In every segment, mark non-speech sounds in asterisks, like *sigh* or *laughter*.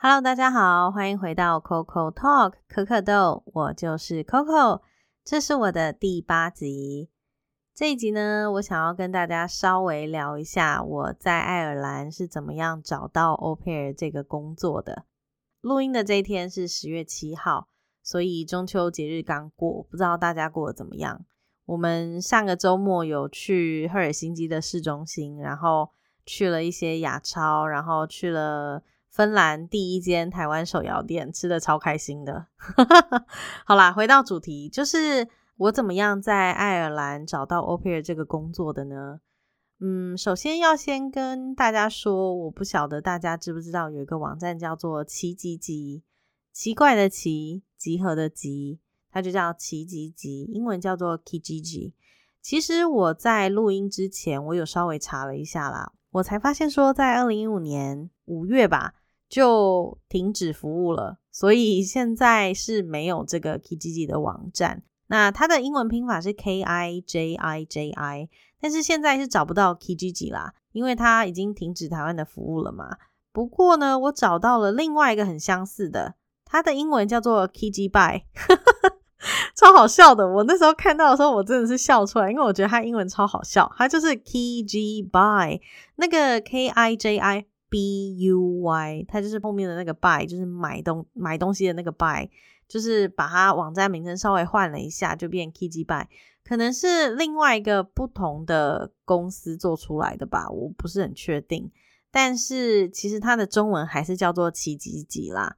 Hello，大家好，欢迎回到 Coco Talk 可可豆，我就是 Coco，这是我的第八集。这一集呢，我想要跟大家稍微聊一下我在爱尔兰是怎么样找到 Au pair 这个工作的。录音的这一天是十月七号，所以中秋节日刚过，不知道大家过得怎么样？我们上个周末有去赫尔辛基的市中心，然后去了一些亚超，然后去了。芬兰第一间台湾手摇店，吃的超开心的。*laughs* 好啦，回到主题，就是我怎么样在爱尔兰找到 Au pair 这个工作的呢？嗯，首先要先跟大家说，我不晓得大家知不知道有一个网站叫做奇吉吉，奇怪的奇，集合的集，它就叫奇吉吉，英文叫做 Kijiji。其实我在录音之前，我有稍微查了一下啦，我才发现说，在二零一五年五月吧。就停止服务了，所以现在是没有这个 Kiji 的网站。那它的英文拼法是 K I J I J I，但是现在是找不到 Kijiji 啦，因为它已经停止台湾的服务了嘛。不过呢，我找到了另外一个很相似的，它的英文叫做 Kijiby，*laughs* 超好笑的。我那时候看到的时候，我真的是笑出来，因为我觉得它英文超好笑，它就是 Kijiby，那个 K I J I。B U Y，它就是后面的那个 buy，就是买东买东西的那个 buy，就是把它网站名称稍微换了一下，就变 Kiji Buy，可能是另外一个不同的公司做出来的吧，我不是很确定。但是其实它的中文还是叫做奇吉吉啦。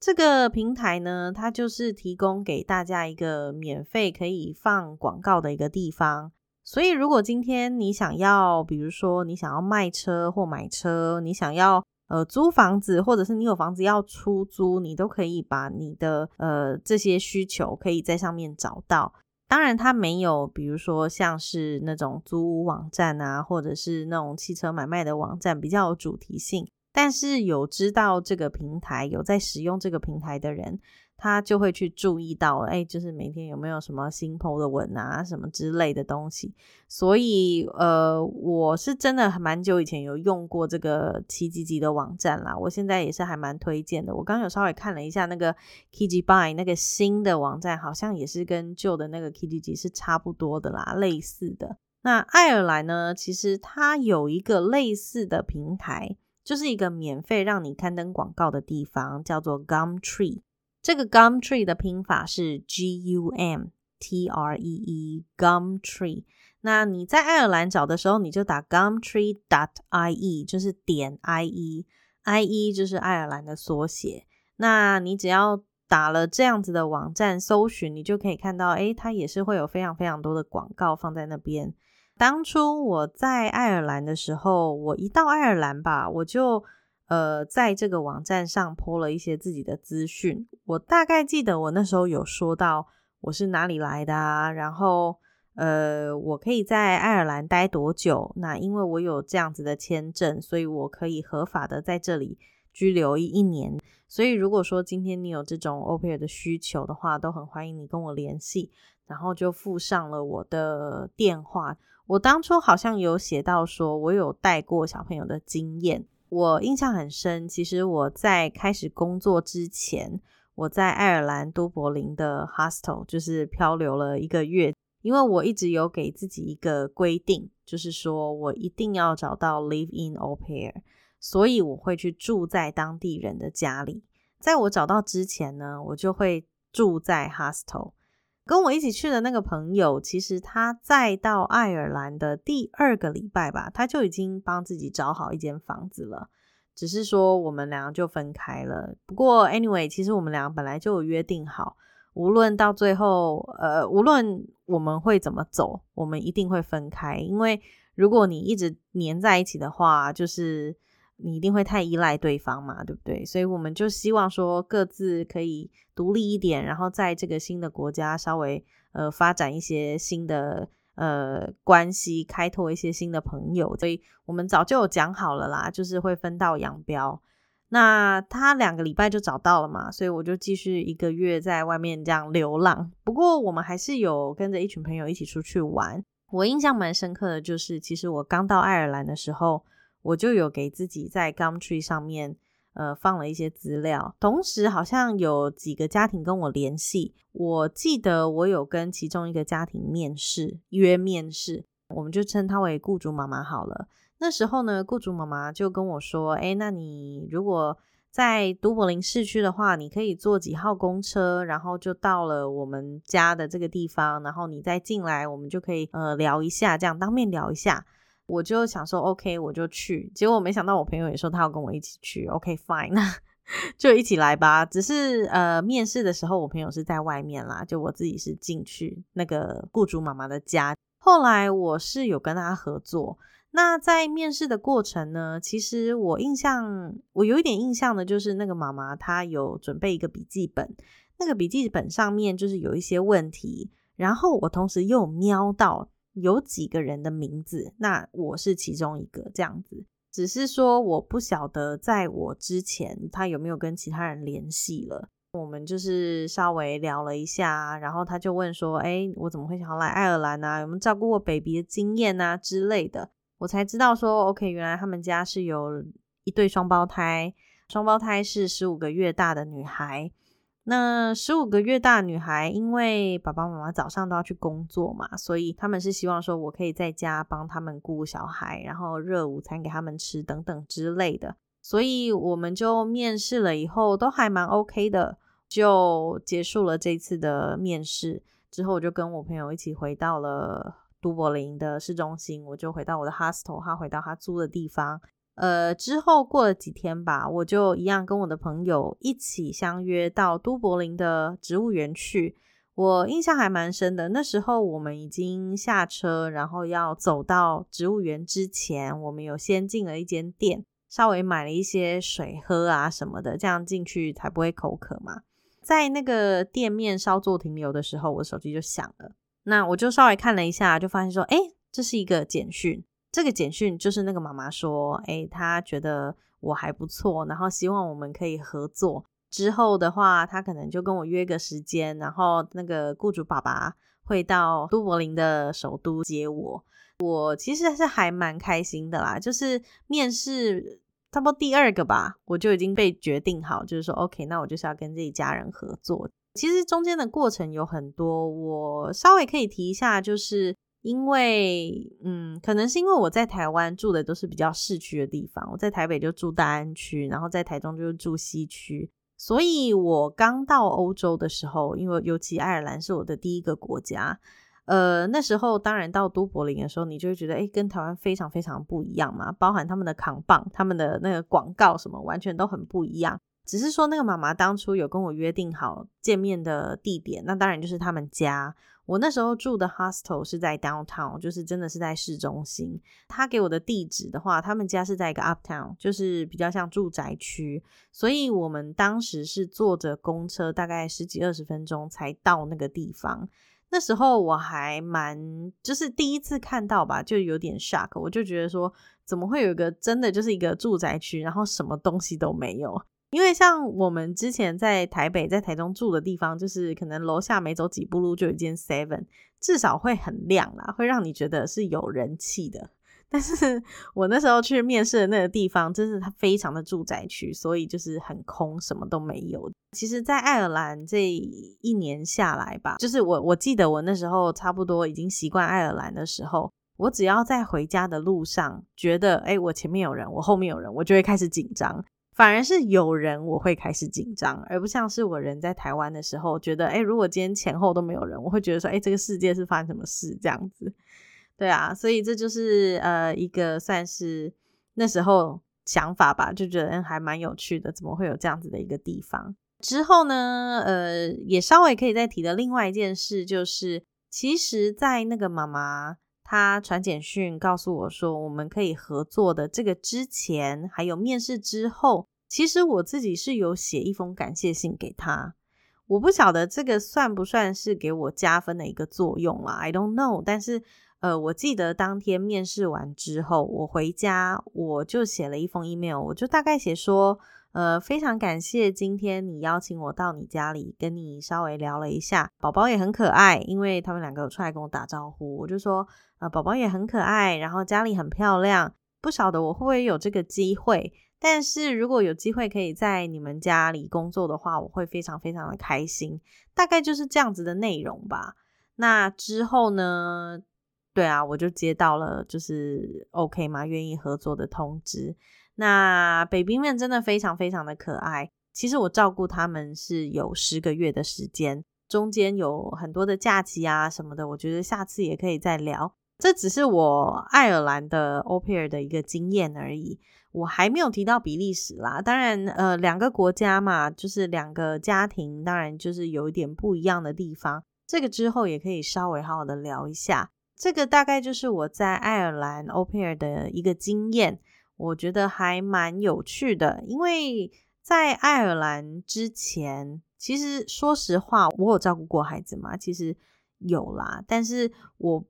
这个平台呢，它就是提供给大家一个免费可以放广告的一个地方。所以，如果今天你想要，比如说你想要卖车或买车，你想要呃租房子，或者是你有房子要出租，你都可以把你的呃这些需求可以在上面找到。当然，它没有比如说像是那种租屋网站啊，或者是那种汽车买卖的网站比较有主题性，但是有知道这个平台，有在使用这个平台的人。他就会去注意到，哎，就是每天有没有什么新 PO 的文啊，什么之类的东西。所以，呃，我是真的蛮久以前有用过这个奇吉吉的网站啦。我现在也是还蛮推荐的。我刚有稍微看了一下那个 Kiji Buy 那个新的网站，好像也是跟旧的那个 Kiji 是差不多的啦，类似的。那爱尔兰呢，其实它有一个类似的平台，就是一个免费让你刊登广告的地方，叫做 Gumtree。这个 Gumtree 的拼法是 G U M T R E E Gumtree。那你在爱尔兰找的时候，你就打 Gumtree dot I E，就是点 I E，I E 就是爱尔兰的缩写。那你只要打了这样子的网站搜寻，你就可以看到，诶，它也是会有非常非常多的广告放在那边。当初我在爱尔兰的时候，我一到爱尔兰吧，我就。呃，在这个网站上播了一些自己的资讯。我大概记得我那时候有说到我是哪里来的啊，然后呃，我可以在爱尔兰待多久？那因为我有这样子的签证，所以我可以合法的在这里居留一一年。所以如果说今天你有这种 OPA 的需求的话，都很欢迎你跟我联系。然后就附上了我的电话。我当初好像有写到说我有带过小朋友的经验。我印象很深，其实我在开始工作之前，我在爱尔兰都柏林的 hostel 就是漂流了一个月，因为我一直有给自己一个规定，就是说我一定要找到 live in au pair，所以我会去住在当地人的家里。在我找到之前呢，我就会住在 hostel。跟我一起去的那个朋友，其实他再到爱尔兰的第二个礼拜吧，他就已经帮自己找好一间房子了。只是说我们两个就分开了。不过 anyway，其实我们两个本来就有约定好，无论到最后，呃，无论我们会怎么走，我们一定会分开。因为如果你一直黏在一起的话，就是。你一定会太依赖对方嘛，对不对？所以我们就希望说各自可以独立一点，然后在这个新的国家稍微呃发展一些新的呃关系，开拓一些新的朋友。所以我们早就有讲好了啦，就是会分道扬镳。那他两个礼拜就找到了嘛，所以我就继续一个月在外面这样流浪。不过我们还是有跟着一群朋友一起出去玩。我印象蛮深刻的就是，其实我刚到爱尔兰的时候。我就有给自己在 Gumtree 上面，呃放了一些资料，同时好像有几个家庭跟我联系，我记得我有跟其中一个家庭面试约面试，我们就称她为雇主妈妈好了。那时候呢，雇主妈妈就跟我说：“哎，那你如果……”在都柏林市区的话，你可以坐几号公车，然后就到了我们家的这个地方，然后你再进来，我们就可以呃聊一下，这样当面聊一下。我就想说，OK，我就去。结果没想到我朋友也说他要跟我一起去，OK，Fine，那 *laughs* 就一起来吧。只是呃面试的时候，我朋友是在外面啦，就我自己是进去那个雇主妈妈的家。后来我是有跟他合作。那在面试的过程呢，其实我印象，我有一点印象的，就是那个妈妈她有准备一个笔记本，那个笔记本上面就是有一些问题，然后我同时又瞄到有几个人的名字，那我是其中一个这样子，只是说我不晓得在我之前他有没有跟其他人联系了，我们就是稍微聊了一下，然后他就问说，哎，我怎么会想要来爱尔兰啊？有没有照顾过 baby 的经验啊之类的。我才知道说，OK，原来他们家是有一对双胞胎，双胞胎是十五个月大的女孩。那十五个月大女孩，因为爸爸妈妈早上都要去工作嘛，所以他们是希望说我可以在家帮他们顾小孩，然后热午餐给他们吃等等之类的。所以我们就面试了以后都还蛮 OK 的，就结束了这次的面试之后，我就跟我朋友一起回到了。都柏林的市中心，我就回到我的 hostel，他回到他租的地方。呃，之后过了几天吧，我就一样跟我的朋友一起相约到都柏林的植物园去。我印象还蛮深的，那时候我们已经下车，然后要走到植物园之前，我们有先进了一间店，稍微买了一些水喝啊什么的，这样进去才不会口渴嘛。在那个店面稍作停留的时候，我手机就响了。那我就稍微看了一下，就发现说，哎，这是一个简讯。这个简讯就是那个妈妈说，哎，她觉得我还不错，然后希望我们可以合作。之后的话，她可能就跟我约个时间，然后那个雇主爸爸会到都柏林的首都接我。我其实是还蛮开心的啦，就是面试差不多第二个吧，我就已经被决定好，就是说，OK，那我就是要跟这一家人合作。其实中间的过程有很多，我稍微可以提一下，就是因为，嗯，可能是因为我在台湾住的都是比较市区的地方，我在台北就住大安区，然后在台中就是住西区，所以我刚到欧洲的时候，因为尤其爱尔兰是我的第一个国家，呃，那时候当然到都柏林的时候，你就会觉得，哎，跟台湾非常非常不一样嘛，包含他们的扛棒、他们的那个广告什么，完全都很不一样。只是说，那个妈妈当初有跟我约定好见面的地点，那当然就是他们家。我那时候住的 hostel 是在 downtown，就是真的是在市中心。他给我的地址的话，他们家是在一个 uptown，就是比较像住宅区。所以我们当时是坐着公车，大概十几二十分钟才到那个地方。那时候我还蛮，就是第一次看到吧，就有点 shock。我就觉得说，怎么会有一个真的就是一个住宅区，然后什么东西都没有？因为像我们之前在台北、在台中住的地方，就是可能楼下没走几步路就有一间 Seven，至少会很亮啦，会让你觉得是有人气的。但是我那时候去面试的那个地方，真是它非常的住宅区，所以就是很空，什么都没有。其实，在爱尔兰这一年下来吧，就是我我记得我那时候差不多已经习惯爱尔兰的时候，我只要在回家的路上觉得，哎，我前面有人，我后面有人，我就会开始紧张。反而是有人我会开始紧张，而不像是我人在台湾的时候，觉得哎，如果今天前后都没有人，我会觉得说，哎，这个世界是发生什么事这样子？对啊，所以这就是呃一个算是那时候想法吧，就觉得还蛮有趣的，怎么会有这样子的一个地方？之后呢，呃，也稍微可以再提的另外一件事，就是其实，在那个妈妈。他传简讯告诉我说，我们可以合作的这个之前，还有面试之后，其实我自己是有写一封感谢信给他。我不晓得这个算不算是给我加分的一个作用啦 i don't know。但是，呃，我记得当天面试完之后，我回家我就写了一封 email，我就大概写说。呃，非常感谢今天你邀请我到你家里，跟你稍微聊了一下。宝宝也很可爱，因为他们两个有出来跟我打招呼，我就说，呃，宝宝也很可爱，然后家里很漂亮。不晓得我会不会有这个机会，但是如果有机会可以在你们家里工作的话，我会非常非常的开心。大概就是这样子的内容吧。那之后呢？对啊，我就接到了就是 OK 吗？愿意合作的通知。那北冰面真的非常非常的可爱。其实我照顾他们是有十个月的时间，中间有很多的假期啊什么的。我觉得下次也可以再聊。这只是我爱尔兰的 o p 尔的一个经验而已，我还没有提到比利时啦。当然，呃，两个国家嘛，就是两个家庭，当然就是有一点不一样的地方。这个之后也可以稍微好好的聊一下。这个大概就是我在爱尔兰 o p 尔的一个经验，我觉得还蛮有趣的。因为在爱尔兰之前，其实说实话，我有照顾过孩子嘛？其实有啦，但是我。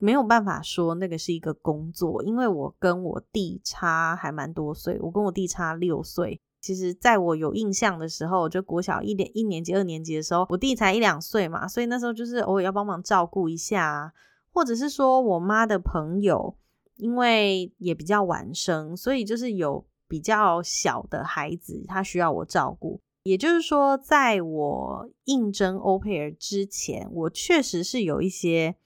没有办法说那个是一个工作，因为我跟我弟差还蛮多岁，我跟我弟差六岁。其实，在我有印象的时候，就国小一年一年级、二年级的时候，我弟才一两岁嘛，所以那时候就是偶尔要帮忙照顾一下，或者是说我妈的朋友，因为也比较晚生，所以就是有比较小的孩子，他需要我照顾。也就是说，在我应征欧佩尔之前，我确实是有一些。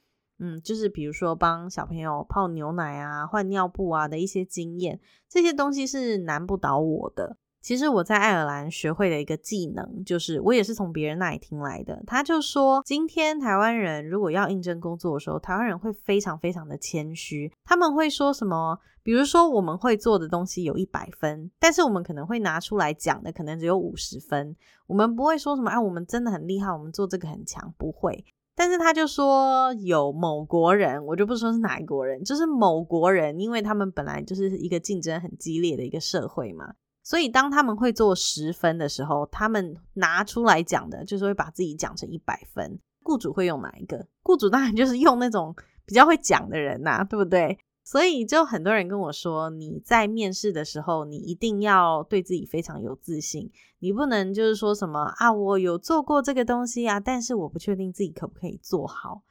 嗯，就是比如说帮小朋友泡牛奶啊、换尿布啊的一些经验，这些东西是难不倒我的。其实我在爱尔兰学会的一个技能，就是我也是从别人那里听来的。他就说，今天台湾人如果要应征工作的时候，台湾人会非常非常的谦虚，他们会说什么？比如说我们会做的东西有一百分，但是我们可能会拿出来讲的可能只有五十分。我们不会说什么，哎，我们真的很厉害，我们做这个很强，不会。但是他就说有某国人，我就不说是哪一国人，就是某国人，因为他们本来就是一个竞争很激烈的一个社会嘛，所以当他们会做十分的时候，他们拿出来讲的，就是会把自己讲成一百分。雇主会用哪一个？雇主当然就是用那种比较会讲的人呐，对不对？所以就很多人跟我说，你在面试的时候，你一定要对自己非常有自信，你不能就是说什么啊，我有做过这个东西啊，但是我不确定自己可不可以做好。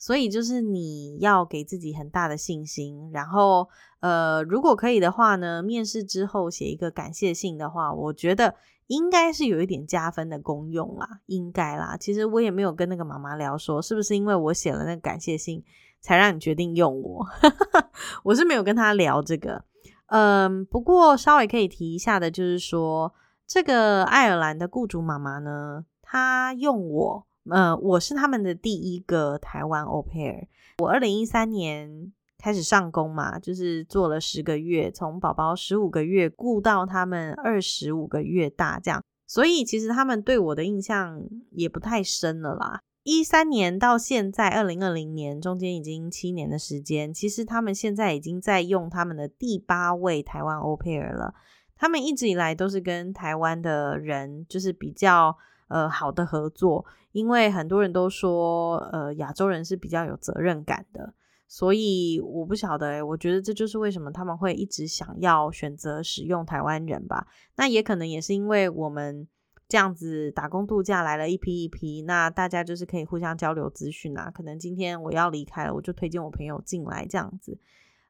所以就是你要给自己很大的信心，然后呃，如果可以的话呢，面试之后写一个感谢信的话，我觉得应该是有一点加分的功用啦，应该啦。其实我也没有跟那个妈妈聊说，是不是因为我写了那个感谢信。才让你决定用我，*laughs* 我是没有跟他聊这个。嗯，不过稍微可以提一下的，就是说这个爱尔兰的雇主妈妈呢，她用我，呃，我是他们的第一个台湾 au pair。我二零一三年开始上工嘛，就是做了十个月，从宝宝十五个月雇到他们二十五个月大这样，所以其实他们对我的印象也不太深了啦。一三年到现在，二零二零年中间已经七年的时间。其实他们现在已经在用他们的第八位台湾 o p e r 了。他们一直以来都是跟台湾的人就是比较呃好的合作，因为很多人都说呃亚洲人是比较有责任感的。所以我不晓得，我觉得这就是为什么他们会一直想要选择使用台湾人吧。那也可能也是因为我们。这样子打工度假来了一批一批，那大家就是可以互相交流资讯啊。可能今天我要离开了，我就推荐我朋友进来这样子。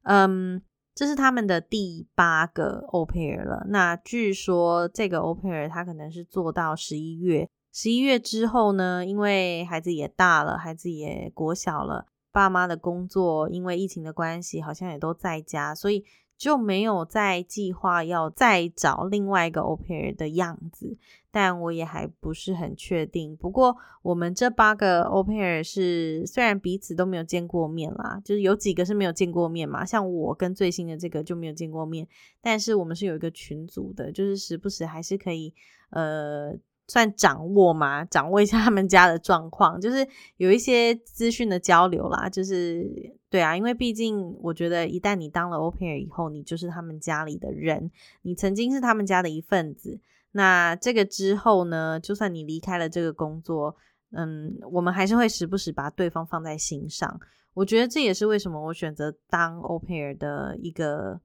嗯，这是他们的第八个 o p e r 了。那据说这个 o p e r 他可能是做到十一月，十一月之后呢，因为孩子也大了，孩子也国小了，爸妈的工作因为疫情的关系，好像也都在家，所以。就没有再计划要再找另外一个 o p e r 的样子，但我也还不是很确定。不过我们这八个 o p e r 是虽然彼此都没有见过面啦，就是有几个是没有见过面嘛，像我跟最新的这个就没有见过面，但是我们是有一个群组的，就是时不时还是可以呃。算掌握嘛，掌握一下他们家的状况，就是有一些资讯的交流啦。就是对啊，因为毕竟我觉得，一旦你当了 o p e r 以后，你就是他们家里的人，你曾经是他们家的一份子。那这个之后呢，就算你离开了这个工作，嗯，我们还是会时不时把对方放在心上。我觉得这也是为什么我选择当 o p e r 的一个。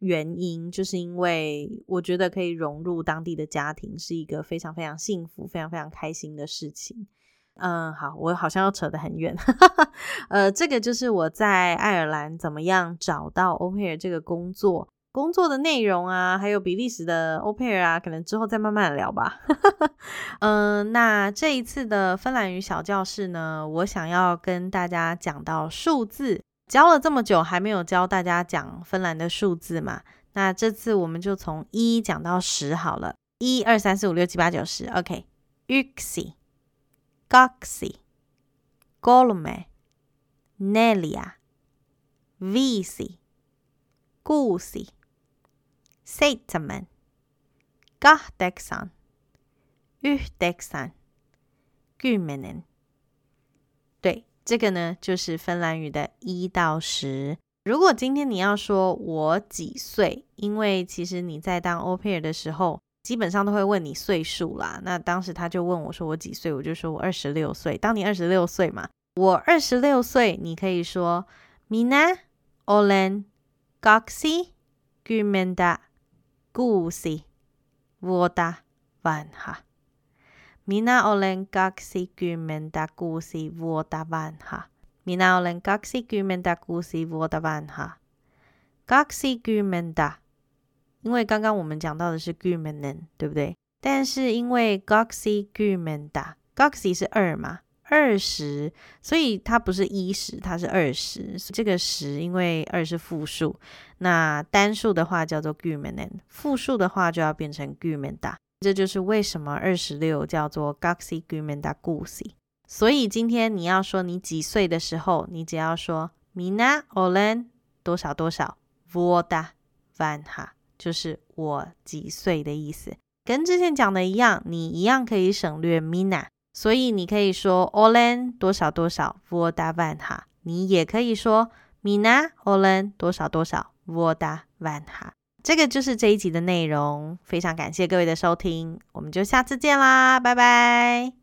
原因就是因为我觉得可以融入当地的家庭是一个非常非常幸福、非常非常开心的事情。嗯，好，我好像要扯得很远。*laughs* 呃，这个就是我在爱尔兰怎么样找到 o p e r 这个工作。工作的内容啊，还有比利时的 o p e r 啊，可能之后再慢慢聊吧。*laughs* 嗯，那这一次的芬兰语小教室呢，我想要跟大家讲到数字，教了这么久还没有教大家讲芬兰的数字嘛？那这次我们就从一讲到十好了，一二三四五六七八九十，OK，Uxi。kaksi, kolme, neljä, viisi, kuusi, seitsemän, kahdeksan, yhdeksän, kymmenen。对，这个呢就是芬兰语的一到十。如果今天你要说我几岁，因为其实你在当 au pair 的时候。基本上都会问你岁数啦。那当时他就问我说我几岁，我就说我二十六岁。当你二十六岁嘛，我二十六岁，你可以说 Mina olen kaksi kymmentä kuusi vuotta vanha. Minä olen kaksikymmentä kuusi vuotta vanha. Minä olen kaksikymmentä kuusi vuotta vanha. Kaksikymmentä 因为刚刚我们讲到的是 g u m e n n 对不对？但是因为 Goxi g u m e n d a Goxi 是二嘛，二十，所以它不是一十，它是二十。这个十因为二是复数，那单数的话叫做 g u m e n n 复数的话就要变成 g u m e n d a 这就是为什么二十六叫做 Goxi g u m e n d a Gusi。所以今天你要说你几岁的时候，你只要说 Mina Olen 多少多少 Voda Van 哈。就是我几岁的意思，跟之前讲的一样，你一样可以省略 mina，所以你可以说 olen 多少多少 voda van 哈，你也可以说 mina olen 多少多少 voda van 哈。这个就是这一集的内容，非常感谢各位的收听，我们就下次见啦，拜拜。